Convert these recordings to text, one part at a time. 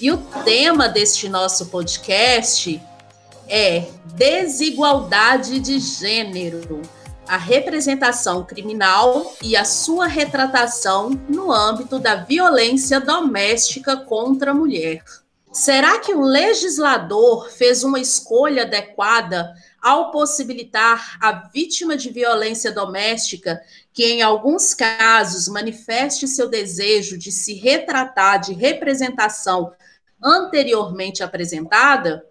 E o tema deste nosso podcast é desigualdade de gênero, a representação criminal e a sua retratação no âmbito da violência doméstica contra a mulher. Será que o legislador fez uma escolha adequada ao possibilitar a vítima de violência doméstica que, em alguns casos, manifeste seu desejo de se retratar de representação anteriormente apresentada?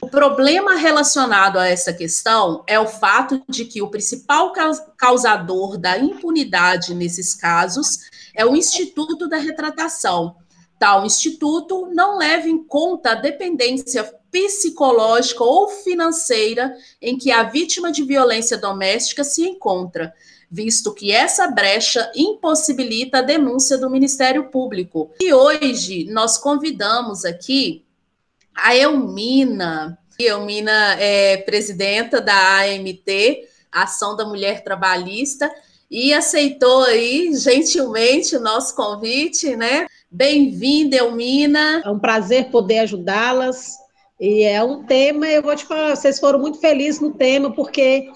O problema relacionado a essa questão é o fato de que o principal causador da impunidade nesses casos é o Instituto da Retratação. Tal instituto não leva em conta a dependência psicológica ou financeira em que a vítima de violência doméstica se encontra, visto que essa brecha impossibilita a denúncia do Ministério Público. E hoje nós convidamos aqui a Elmina. Elmina é presidenta da AMT, Ação da Mulher Trabalhista, e aceitou aí gentilmente o nosso convite, né? Bem-vinda, Elmina. É um prazer poder ajudá-las. E é um tema, eu vou te falar, vocês foram muito felizes no tema, porque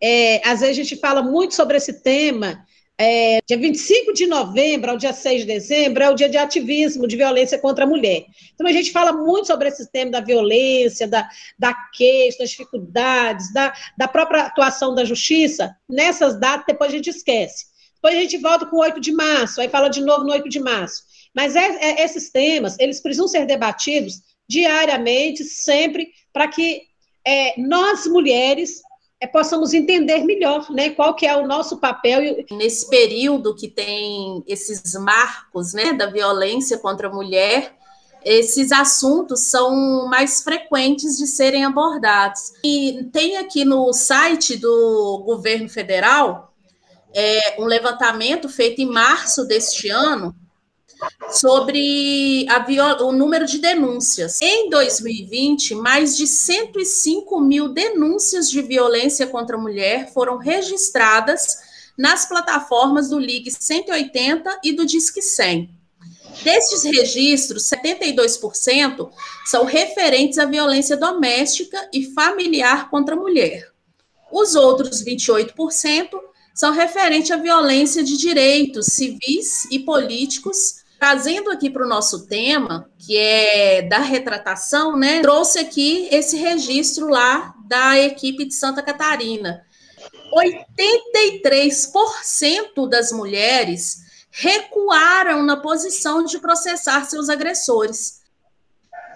é, às vezes a gente fala muito sobre esse tema. É, dia 25 de novembro ao dia 6 de dezembro é o dia de ativismo de violência contra a mulher. Então a gente fala muito sobre esse tema da violência, da, da queixa, das dificuldades, da, da própria atuação da justiça. Nessas datas, depois a gente esquece. Depois a gente volta com o 8 de março, aí fala de novo no 8 de março. Mas é, é, esses temas, eles precisam ser debatidos diariamente, sempre, para que é, nós, mulheres, é, possamos entender melhor né, qual que é o nosso papel. Nesse período que tem esses marcos né, da violência contra a mulher, esses assuntos são mais frequentes de serem abordados. E tem aqui no site do governo federal é, um levantamento feito em março deste ano sobre o número de denúncias. Em 2020, mais de 105 mil denúncias de violência contra a mulher foram registradas nas plataformas do Ligue 180 e do Disque 100. Destes registros, 72% são referentes à violência doméstica e familiar contra a mulher. Os outros 28% são referentes à violência de direitos civis e políticos Trazendo aqui para o nosso tema, que é da retratação, né? Trouxe aqui esse registro lá da equipe de Santa Catarina. 83% das mulheres recuaram na posição de processar seus agressores.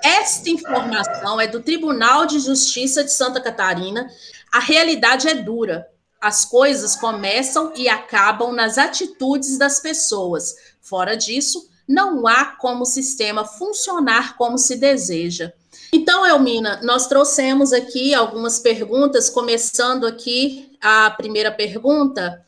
Esta informação é do Tribunal de Justiça de Santa Catarina. A realidade é dura. As coisas começam e acabam nas atitudes das pessoas. Fora disso, não há como o sistema funcionar como se deseja. Então, Elmina, nós trouxemos aqui algumas perguntas, começando aqui a primeira pergunta,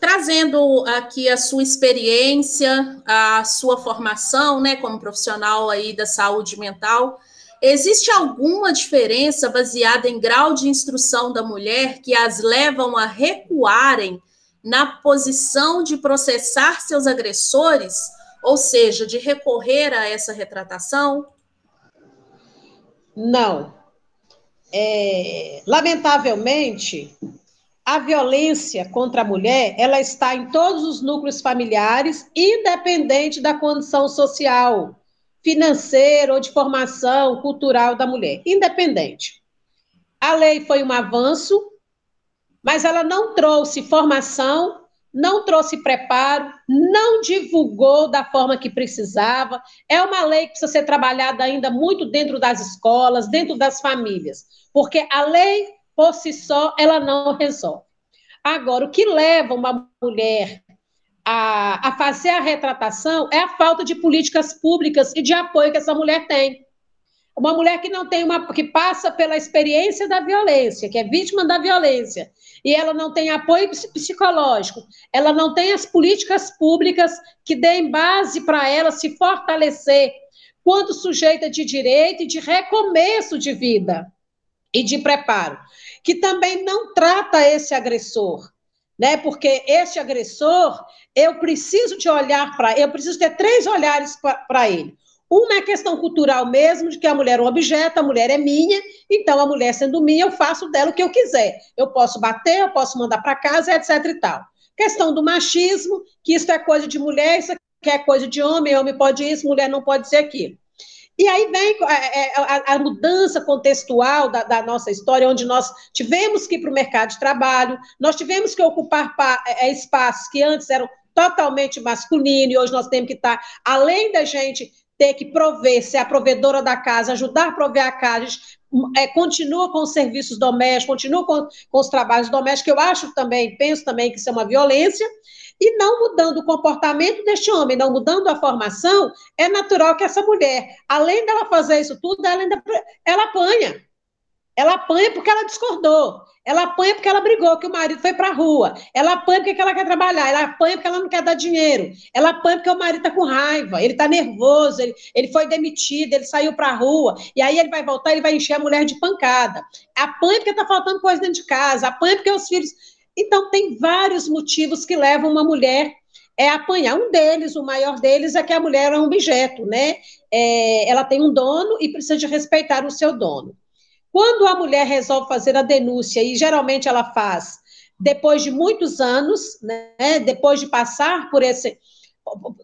trazendo aqui a sua experiência, a sua formação, né, como profissional aí da saúde mental. Existe alguma diferença baseada em grau de instrução da mulher que as levam a recuarem na posição de processar seus agressores? Ou seja, de recorrer a essa retratação? Não. É, lamentavelmente, a violência contra a mulher, ela está em todos os núcleos familiares, independente da condição social, financeira ou de formação cultural da mulher, independente. A lei foi um avanço, mas ela não trouxe formação não trouxe preparo, não divulgou da forma que precisava. É uma lei que precisa ser trabalhada ainda muito dentro das escolas, dentro das famílias, porque a lei por si só ela não resolve. Agora, o que leva uma mulher a, a fazer a retratação é a falta de políticas públicas e de apoio que essa mulher tem. Uma mulher que não tem uma que passa pela experiência da violência, que é vítima da violência, e ela não tem apoio psicológico, ela não tem as políticas públicas que deem base para ela se fortalecer quanto sujeita de direito e de recomeço de vida e de preparo, que também não trata esse agressor, né? Porque esse agressor, eu preciso de olhar para, eu preciso ter três olhares para ele. Uma é questão cultural mesmo, de que a mulher é um objeto, a mulher é minha, então a mulher sendo minha, eu faço dela o que eu quiser. Eu posso bater, eu posso mandar para casa, etc e tal. Questão do machismo, que isso é coisa de mulher, isso é coisa de homem, homem pode isso, mulher não pode ser aquilo. E aí vem é, é, a, a mudança contextual da, da, nossa história, onde nós tivemos que ir para o mercado de trabalho, nós tivemos que ocupar é, espaços que antes eram totalmente masculinos, e hoje nós temos que estar, além da gente ter que prover, ser a provedora da casa, ajudar a prover a casa, gente, é, continua com os serviços domésticos, continua com, com os trabalhos domésticos, eu acho também, penso também que isso é uma violência, e não mudando o comportamento deste homem, não mudando a formação, é natural que essa mulher, além dela fazer isso tudo, ela ainda ela apanha. Ela apanha porque ela discordou. Ela apanha porque ela brigou, que o marido foi para a rua. Ela apanha porque ela quer trabalhar. Ela apanha porque ela não quer dar dinheiro. Ela apanha porque o marido está com raiva. Ele está nervoso. Ele, ele foi demitido. Ele saiu para a rua. E aí ele vai voltar. Ele vai encher a mulher de pancada. Apanha porque está faltando coisa dentro de casa. Apanha porque os filhos então, tem vários motivos que levam uma mulher é apanhar. Um deles, o maior deles, é que a mulher é um objeto, né? É, ela tem um dono e precisa de respeitar o seu dono. Quando a mulher resolve fazer a denúncia, e geralmente ela faz depois de muitos anos, né? Depois de passar por esse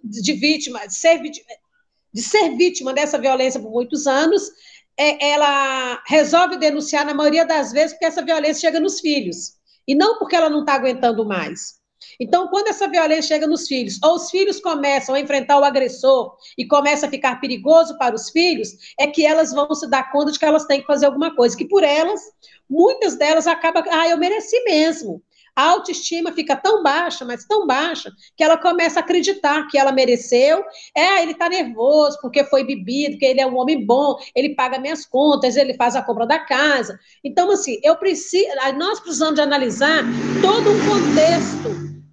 de vítima, de ser, de ser vítima dessa violência por muitos anos, é, ela resolve denunciar na maioria das vezes porque essa violência chega nos filhos e não porque ela não está aguentando mais. Então, quando essa violência chega nos filhos, ou os filhos começam a enfrentar o agressor e começa a ficar perigoso para os filhos, é que elas vão se dar conta de que elas têm que fazer alguma coisa, que por elas, muitas delas acabam, ah, eu mereci mesmo a autoestima fica tão baixa, mas tão baixa, que ela começa a acreditar que ela mereceu. É, ele está nervoso porque foi bebido, que ele é um homem bom, ele paga minhas contas, ele faz a compra da casa. Então, assim, eu preciso, nós precisamos de analisar todo um contexto,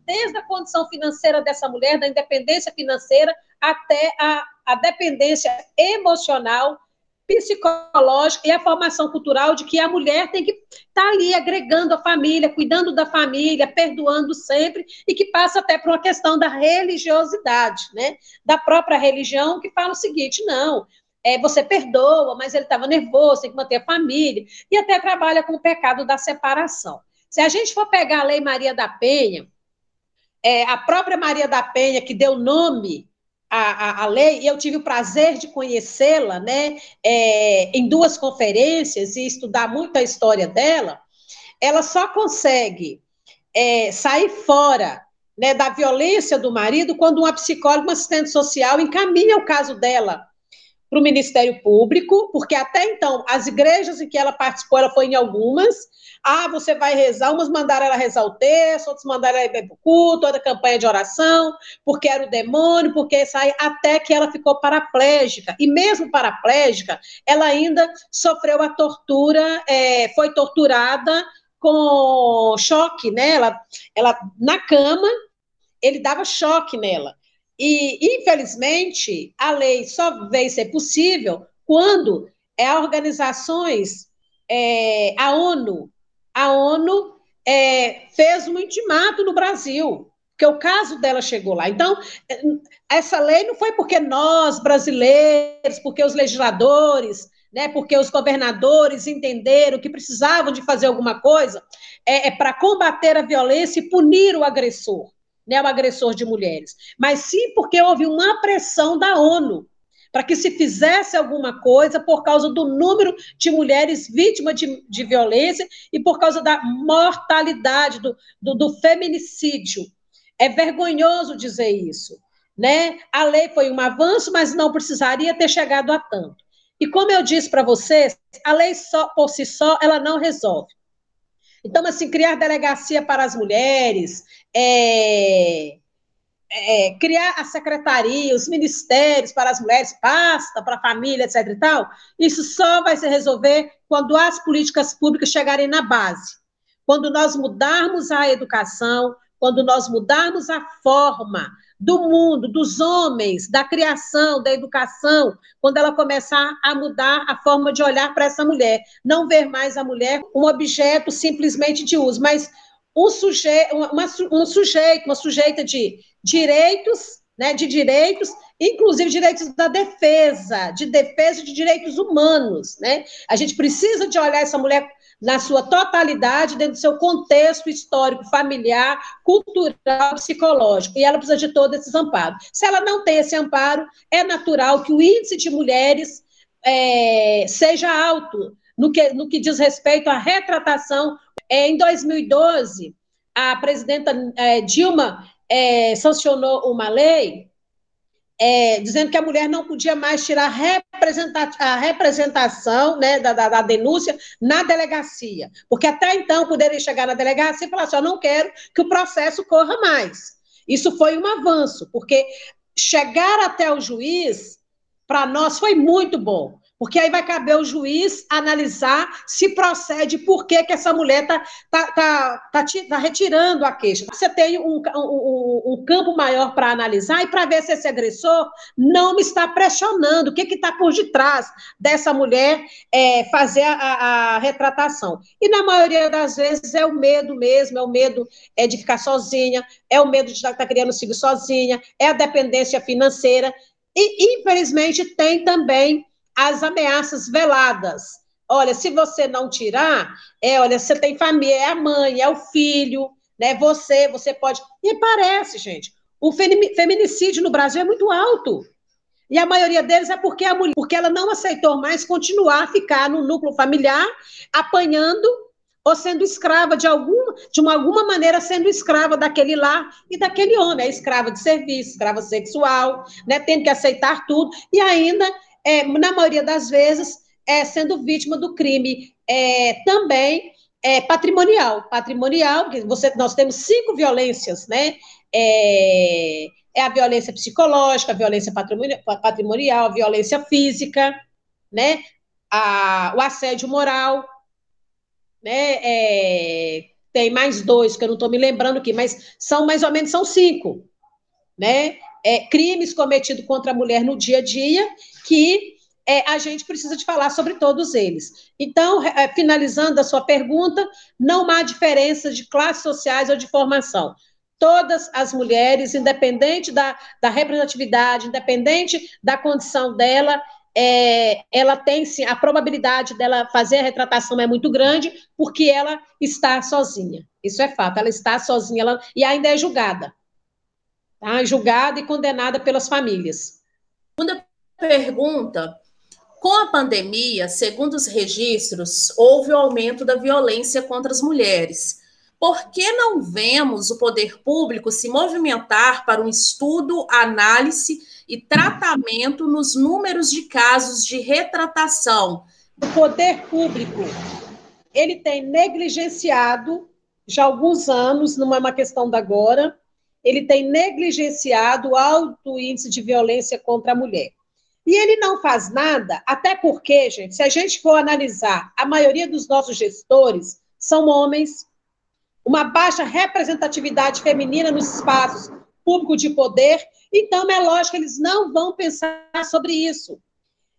desde a condição financeira dessa mulher, da independência financeira, até a, a dependência emocional psicológica e a formação cultural de que a mulher tem que estar tá ali agregando a família, cuidando da família, perdoando sempre, e que passa até por uma questão da religiosidade, né? Da própria religião, que fala o seguinte: não, é, você perdoa, mas ele estava nervoso, tem que manter a família, e até trabalha com o pecado da separação. Se a gente for pegar a Lei Maria da Penha, é, a própria Maria da Penha, que deu nome a, a, a, lei, e eu tive o prazer de conhecê-la, né, é, em duas conferências e estudar muito a história dela, ela só consegue é, sair fora né, da violência do marido quando uma psicóloga, uma assistente social encaminha o caso dela para o Ministério Público, porque até então, as igrejas em que ela participou, ela foi em algumas, ah, você vai rezar, umas mandaram ela rezar o texto, outras mandaram ela ir para o culto, outra campanha de oração, porque era o demônio, porque sai até que ela ficou paraplégica. E mesmo paraplégica, ela ainda sofreu a tortura, é, foi torturada com choque, né? Ela, ela na cama, ele dava choque nela. E, infelizmente, a lei só veio ser possível quando é, organizações, é, a ONU, a ONU é, fez um intimato no Brasil, porque o caso dela chegou lá. Então, essa lei não foi porque nós, brasileiros, porque os legisladores, né, porque os governadores entenderam que precisavam de fazer alguma coisa, é, é para combater a violência e punir o agressor, né, o agressor de mulheres, mas sim porque houve uma pressão da ONU para que se fizesse alguma coisa por causa do número de mulheres vítimas de, de violência e por causa da mortalidade, do, do, do feminicídio. É vergonhoso dizer isso. Né? A lei foi um avanço, mas não precisaria ter chegado a tanto. E como eu disse para vocês, a lei só por si só ela não resolve. Então, assim, criar delegacia para as mulheres, é, é, criar a secretaria, os ministérios para as mulheres, pasta para a família, etc. e tal, isso só vai se resolver quando as políticas públicas chegarem na base. Quando nós mudarmos a educação, quando nós mudarmos a forma do mundo, dos homens, da criação, da educação, quando ela começar a mudar a forma de olhar para essa mulher, não ver mais a mulher um objeto simplesmente de uso, mas um, uma, um sujeito, uma sujeita de direitos, né, de direitos inclusive direitos da defesa, de defesa de direitos humanos, né? A gente precisa de olhar essa mulher na sua totalidade, dentro do seu contexto histórico, familiar, cultural, psicológico, e ela precisa de todos esses amparos. Se ela não tem esse amparo, é natural que o índice de mulheres é, seja alto no que, no que diz respeito à retratação. É, em 2012, a presidenta é, Dilma é, sancionou uma lei é, dizendo que a mulher não podia mais tirar a representação né, da, da, da, denúncia na delegacia, porque até então poderia chegar na delegacia e falar assim: eu não quero que o processo corra mais. Isso foi um avanço, porque chegar até o juiz, para nós, foi muito bom porque aí vai caber o juiz analisar se procede, por que, que essa mulher está tá, tá, tá, tá, retirando a queixa. Você tem um, um, um campo maior para analisar e para ver se esse agressor não me está pressionando, o que está por detrás dessa mulher é, fazer a, a, retratação. E na maioria das vezes é o medo mesmo, é o medo é, de ficar sozinha, é o medo de estar tá criando filho sozinha, é a dependência financeira. E, infelizmente, tem também as ameaças veladas. Olha, se você não tirar, é, olha, você tem família, é a mãe, é o filho, né? Você, você pode. E parece, gente, o feminicídio no Brasil é muito alto. E a maioria deles é porque a mulher, porque ela não aceitou mais continuar a ficar no núcleo familiar, apanhando ou sendo escrava de alguma, de uma, alguma maneira sendo escrava daquele lá e daquele homem, é escrava de serviço, escrava sexual, né, tendo que aceitar tudo e ainda é, na maioria das vezes, é, sendo vítima do crime é, também é, patrimonial. Patrimonial, você, nós temos cinco violências, né? É, é a violência psicológica, a violência patrimonial, a violência física, né? A, o assédio moral, né? É, tem mais dois que eu não estou me lembrando aqui, mas são mais ou menos são cinco, né? É, crimes cometidos contra a mulher no dia a dia que é, a gente precisa de falar sobre todos eles. Então, é, finalizando a sua pergunta, não há diferença de classes sociais ou de formação. Todas as mulheres, independente da, da representatividade, independente da condição dela, é, ela tem sim, a probabilidade dela fazer a retratação é muito grande, porque ela está sozinha. Isso é fato, ela está sozinha ela, e ainda é julgada. Tá? Julgada e condenada pelas famílias. Pergunta: com a pandemia, segundo os registros, houve o aumento da violência contra as mulheres. Por que não vemos o poder público se movimentar para um estudo, análise e tratamento nos números de casos de retratação? O poder público ele tem negligenciado já há alguns anos, não é uma questão da agora, ele tem negligenciado o alto índice de violência contra a mulher. E ele não faz nada, até porque, gente, se a gente for analisar, a maioria dos nossos gestores são homens, uma baixa representatividade feminina nos espaços públicos de poder, então é lógico que eles não vão pensar sobre isso.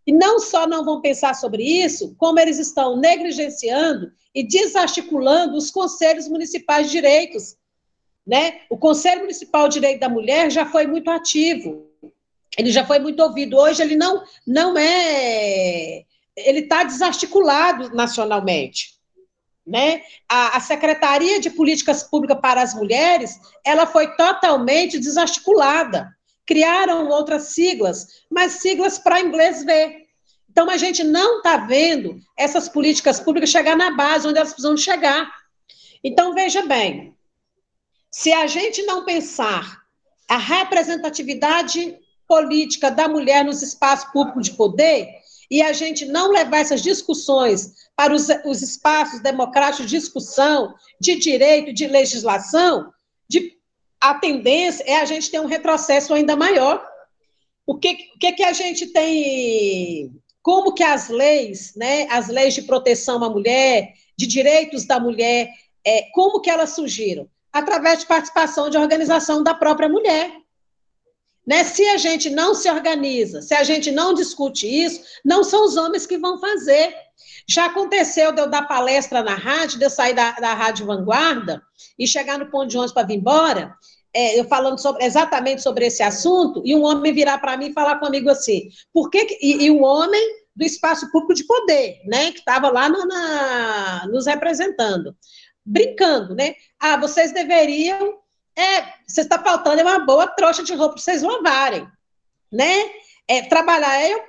E não só não vão pensar sobre isso, como eles estão negligenciando e desarticulando os conselhos municipais de direitos. Né? O Conselho Municipal de Direito da Mulher já foi muito ativo ele já foi muito ouvido. Hoje ele não, não é. Ele está desarticulado nacionalmente. Né? A, a, Secretaria de Políticas Públicas para as Mulheres ela foi totalmente desarticulada. Criaram outras siglas, mas siglas para inglês ver. Então a gente não está vendo essas políticas públicas chegar na base onde elas precisam chegar. Então veja bem, se a gente não pensar a representatividade política da mulher nos espaços públicos de poder e a gente não levar essas discussões para os, os espaços democráticos de discussão, de direito, de legislação, de, a tendência é a gente ter um retrocesso ainda maior. O que, o que, que a gente tem como que as leis, né, as leis de proteção à mulher, de direitos da mulher, é, como que elas surgiram? Através de participação de organização da própria mulher. Né? Se a gente não se organiza, se a gente não discute isso, não são os homens que vão fazer. Já aconteceu de eu dar palestra na rádio, de eu sair da, da Rádio Vanguarda e chegar no ponto de ônibus para vir embora. é, eu falando sobre, exatamente sobre esse assunto, e um homem virar para mim e falar comigo assim, por que, e, e o homem do espaço público de poder, né, que estava lá na, nos representando, brincando, né, ah, vocês deveriam, é, você está faltando é uma boa trouxa de roupa para vocês lavarem, né, é, trabalhar, eu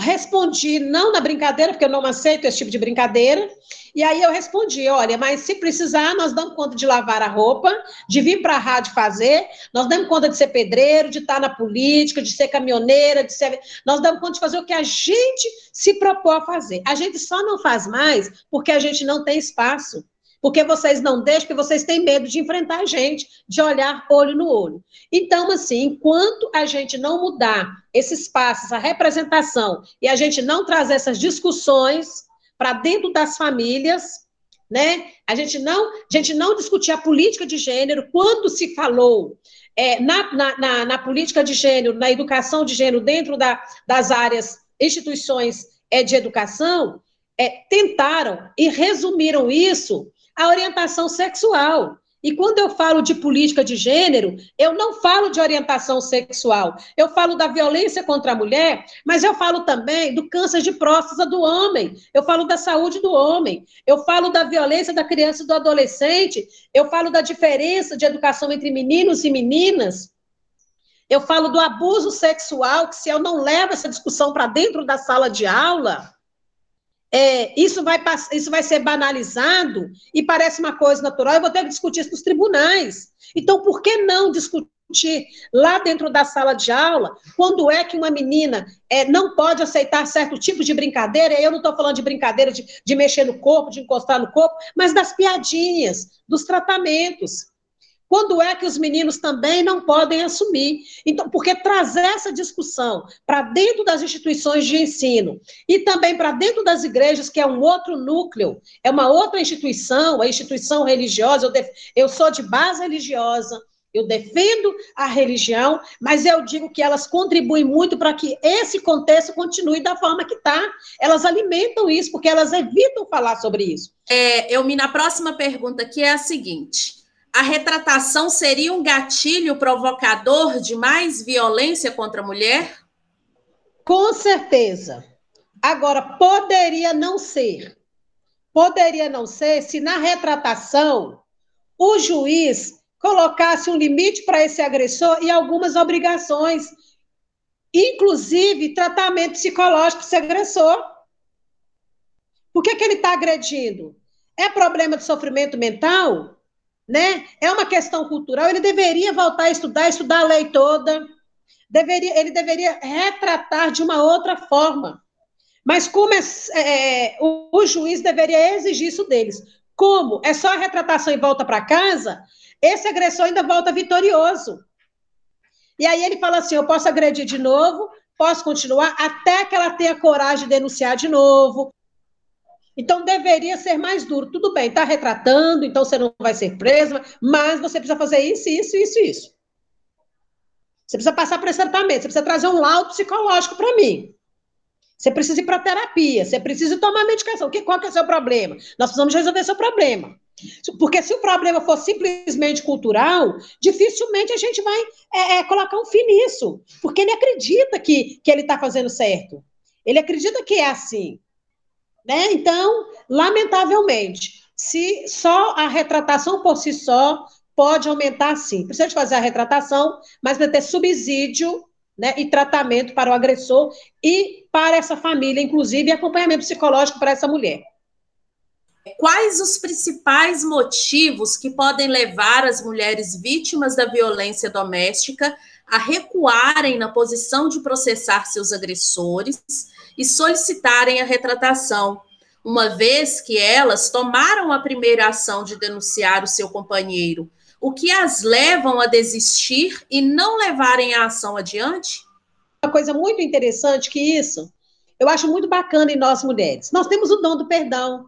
respondi não na brincadeira, porque eu não aceito esse tipo de brincadeira. E aí eu respondi: olha, mas se precisar, nós damos conta de lavar a roupa, de vir para a rádio fazer, nós damos conta de ser pedreiro, de estar na política, de ser caminhoneira, de ser. Nós damos conta de fazer o que a gente se propôs a fazer. A gente só não faz mais porque a gente não tem espaço porque vocês não deixam, porque vocês têm medo de enfrentar a gente, de olhar olho no olho. Então, assim, enquanto a gente não mudar esse espaço, essa representação, e a gente não trazer essas discussões para dentro das famílias, né? A gente não, a gente não discutir a política de gênero quando se falou é, na, na, na, na, política de gênero, na educação de gênero dentro da, das áreas, instituições é, de educação, é, tentaram e resumiram isso a orientação sexual. E quando eu falo de política de gênero, eu não falo de orientação sexual. Eu falo da violência contra a mulher, mas eu falo também do câncer de próstata do homem. Eu falo da saúde do homem. Eu falo da violência da criança e do adolescente. Eu falo da diferença de educação entre meninos e meninas. Eu falo do abuso sexual, que se eu não levo essa discussão para dentro da sala de aula, é, isso, vai, isso vai ser banalizado e parece uma coisa natural, eu vou ter que discutir isso nos tribunais. Então, por que não discutir lá dentro da sala de aula quando é que uma menina é, não pode aceitar certo tipo de brincadeira? Eu não estou falando de brincadeira de, de mexer no corpo, de encostar no corpo, mas das piadinhas, dos tratamentos. Quando é que os meninos também não podem assumir? Então, porque trazer essa discussão para dentro das instituições de ensino e também para dentro das igrejas, que é um outro núcleo, é uma outra instituição, a instituição religiosa, eu, def... eu sou de base religiosa, eu defendo a religião, mas eu digo que elas contribuem muito para que esse contexto continue da forma que está. Elas alimentam isso, porque elas evitam falar sobre isso. É, eu me na próxima pergunta que é a seguinte: a retratação seria um gatilho provocador de mais violência contra a mulher? Com certeza. Agora, poderia não ser. Poderia não ser se na retratação o juiz colocasse um limite para esse agressor e algumas obrigações, inclusive tratamento psicológico desse agressor. Por que, que ele está agredindo? É problema de sofrimento mental? Né? É uma questão cultural, ele deveria voltar a estudar, estudar a lei toda, deveria, ele deveria retratar de uma outra forma. Mas como é, é, o, o, juiz deveria exigir isso deles. Como é só a retratação e volta para casa, esse agressor ainda volta vitorioso. E aí ele fala assim: eu posso agredir de novo, posso continuar, até que ela tenha coragem de denunciar de novo, então, deveria ser mais duro. Tudo bem, está retratando, então você não vai ser preso, mas você precisa fazer isso, isso, isso, isso. Você precisa passar por esse tratamento, você precisa trazer um laudo psicológico para mim. Você precisa ir para terapia, você precisa tomar medicação. Qual que é o seu problema? Nós precisamos resolver seu problema. Porque se o problema for simplesmente cultural, dificilmente a gente vai é, é, colocar um fim nisso. Porque ele acredita que, que ele está fazendo certo. Ele acredita que é assim. Né? Então, lamentavelmente, se só a retratação por si só pode aumentar, sim. Precisa de fazer a retratação, mas vai ter subsídio né, e tratamento para o agressor e para essa família, inclusive, e acompanhamento psicológico para essa mulher. Quais os principais motivos que podem levar as mulheres vítimas da violência doméstica a recuarem na posição de processar seus agressores e solicitarem a retratação, uma vez que elas tomaram a primeira ação de denunciar o seu companheiro, o que as levam a desistir e não levarem a ação adiante? Uma coisa muito interessante que isso, eu acho muito bacana em nós mulheres. Nós temos o dom do perdão.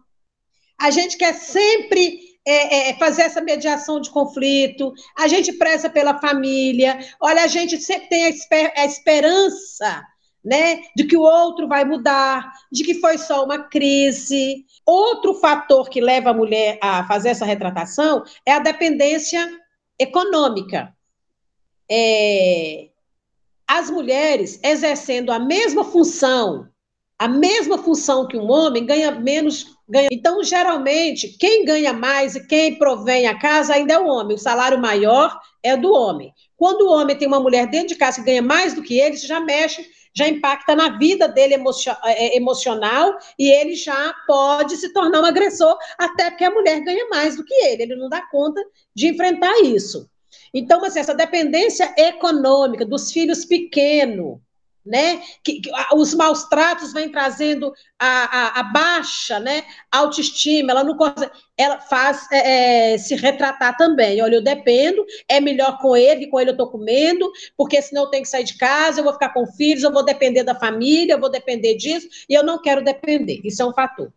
A gente quer sempre é, é, fazer essa mediação de conflito, a gente preza pela família, olha, a gente sempre tem a, esper a esperança né, de que o outro vai mudar, de que foi só uma crise. Outro fator que leva a mulher a fazer essa retratação é a dependência econômica. É, as mulheres exercendo a mesma função, a mesma função que um homem, ganha menos. Ganha. Então, geralmente, quem ganha mais e quem provém a casa ainda é o homem. O salário maior é do homem. Quando o homem tem uma mulher dentro de casa que ganha mais do que ele, isso já mexe, já impacta na vida dele é, é, emocional e ele já pode se tornar um agressor, até porque a mulher ganha mais do que ele. Ele não dá conta de enfrentar isso. Então, assim, essa dependência econômica dos filhos pequenos, né? Que, que, os maus tratos vêm trazendo a, a, a, baixa, né? autoestima, ela não consegue, ela faz é, é, se retratar também. Olha, eu dependo, é melhor com ele, com ele eu estou comendo, porque senão eu tenho que sair de casa, eu vou ficar com filhos, eu vou depender da família, eu vou depender disso, e eu não quero depender. Isso é um fator.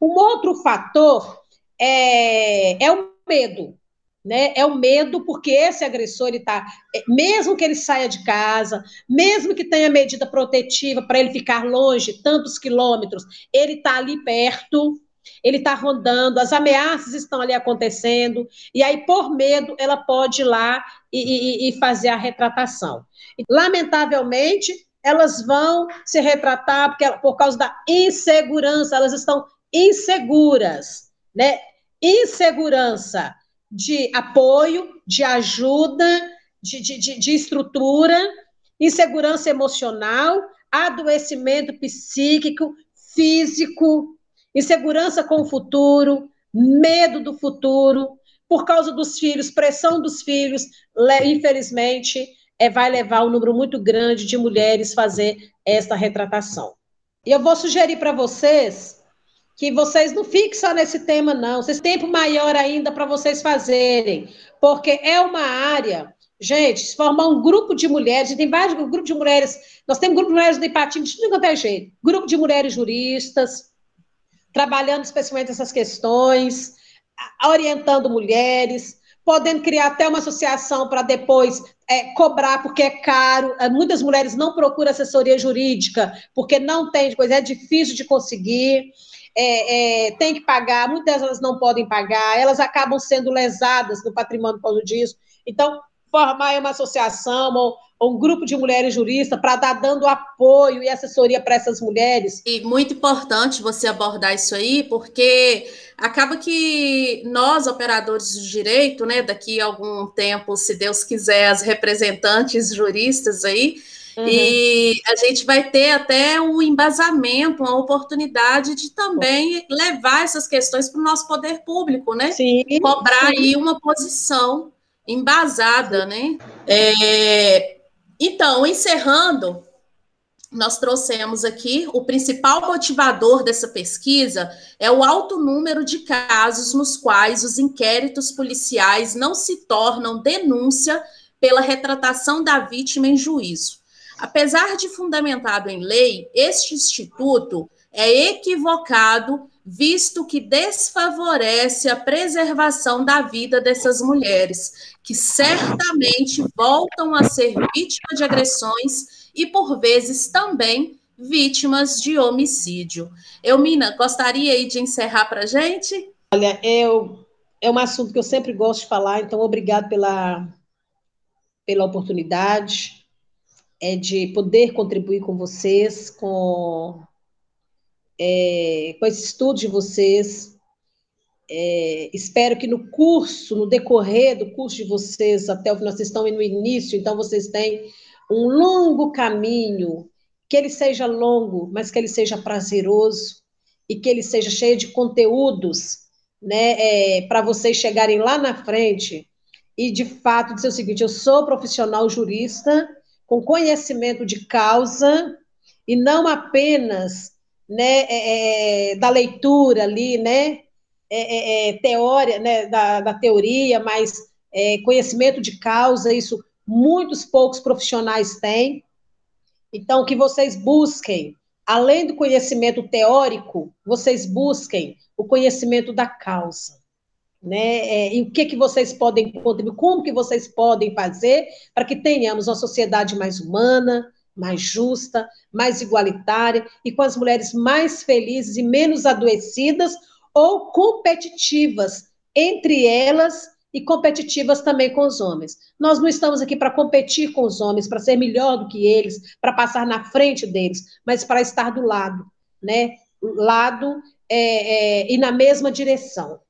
Um outro fator é, é o medo né? É o medo, porque esse agressor, ele tá, é, mesmo que ele saia de casa, mesmo que tenha medida protetiva para ele ficar longe, tantos quilômetros, ele está ali perto, ele está rondando, as ameaças estão ali acontecendo, e aí, por medo, ela pode ir lá e, e, e fazer a retratação. Lamentavelmente, elas vão se retratar porque, por causa da insegurança, elas estão inseguras, né? Insegurança de apoio, de ajuda, de, de, de, de estrutura, insegurança emocional, adoecimento psíquico, físico, insegurança com o futuro, medo do futuro, por causa dos filhos, pressão dos filhos, infelizmente, é, vai levar um número muito grande de mulheres fazer esta retratação. E eu vou sugerir para vocês que vocês não fiquem só nesse tema, não. Vocês têm tempo maior ainda para vocês fazerem, porque é uma área. Gente, se formar um grupo de mulheres, tem vários grupos de mulheres, nós temos grupo de mulheres do Ipatinho, de tudo quanto é jeito. Grupo de mulheres juristas, trabalhando especialmente essas questões, orientando mulheres, podendo criar até uma associação para depois é, cobrar, porque é caro. É, muitas mulheres não procuram assessoria jurídica, porque não tem coisa, é difícil de conseguir é, é, tem que pagar, muitas delas não podem pagar, elas acabam sendo lesadas no patrimônio por causa disso. Então, formar uma associação ou, ou um grupo de mulheres juristas para dar dando apoio e assessoria para essas mulheres. E muito importante você abordar isso aí, porque acaba que nós, operadores do direito, né, daqui a algum tempo, se Deus quiser, as representantes juristas aí, Uhum. E a gente vai ter até um embasamento, uma oportunidade de também levar essas questões para o nosso poder público, né? Sim, Cobrar sim. aí uma posição embasada, né? É, então, encerrando, nós trouxemos aqui o principal motivador dessa pesquisa é o alto número de casos nos quais os inquéritos policiais não se tornam denúncia pela retratação da vítima em juízo. Apesar de fundamentado em lei, este instituto é equivocado, visto que desfavorece a preservação da vida dessas mulheres, que certamente voltam a ser vítimas de agressões e, por vezes, também vítimas de homicídio. Eumina, gostaria aí de encerrar para a gente? Olha, eu, é um assunto que eu sempre gosto de falar, então obrigado pela, pela oportunidade é de poder contribuir com vocês, com, é, com esse estudo de vocês. É, espero que no curso, no decorrer do curso de vocês, até o final, vocês estão no início, então vocês têm um longo caminho, que ele seja longo, mas que ele seja prazeroso e que ele seja cheio de conteúdos, né, é, para vocês chegarem lá na frente e, de fato, dizer o seguinte: eu sou profissional jurista, com conhecimento de causa e não apenas né, é, é da leitura ali, né, é, é, é, teoria, né, da, da teoria, mas é, conhecimento de causa, isso muitos poucos profissionais têm. Então, que vocês busquem, além do conhecimento teórico, vocês busquem o conhecimento da causa né? É, e o que que vocês podem contribuir, como que vocês podem fazer para que tenhamos uma sociedade mais humana, mais justa, mais igualitária e com as mulheres mais felizes e menos adoecidas ou competitivas entre elas e competitivas também com os homens. Nós não estamos aqui para competir com os homens, para ser melhor do que eles, para passar na frente deles, mas para estar do lado, né? Lado é, é, e na mesma direção.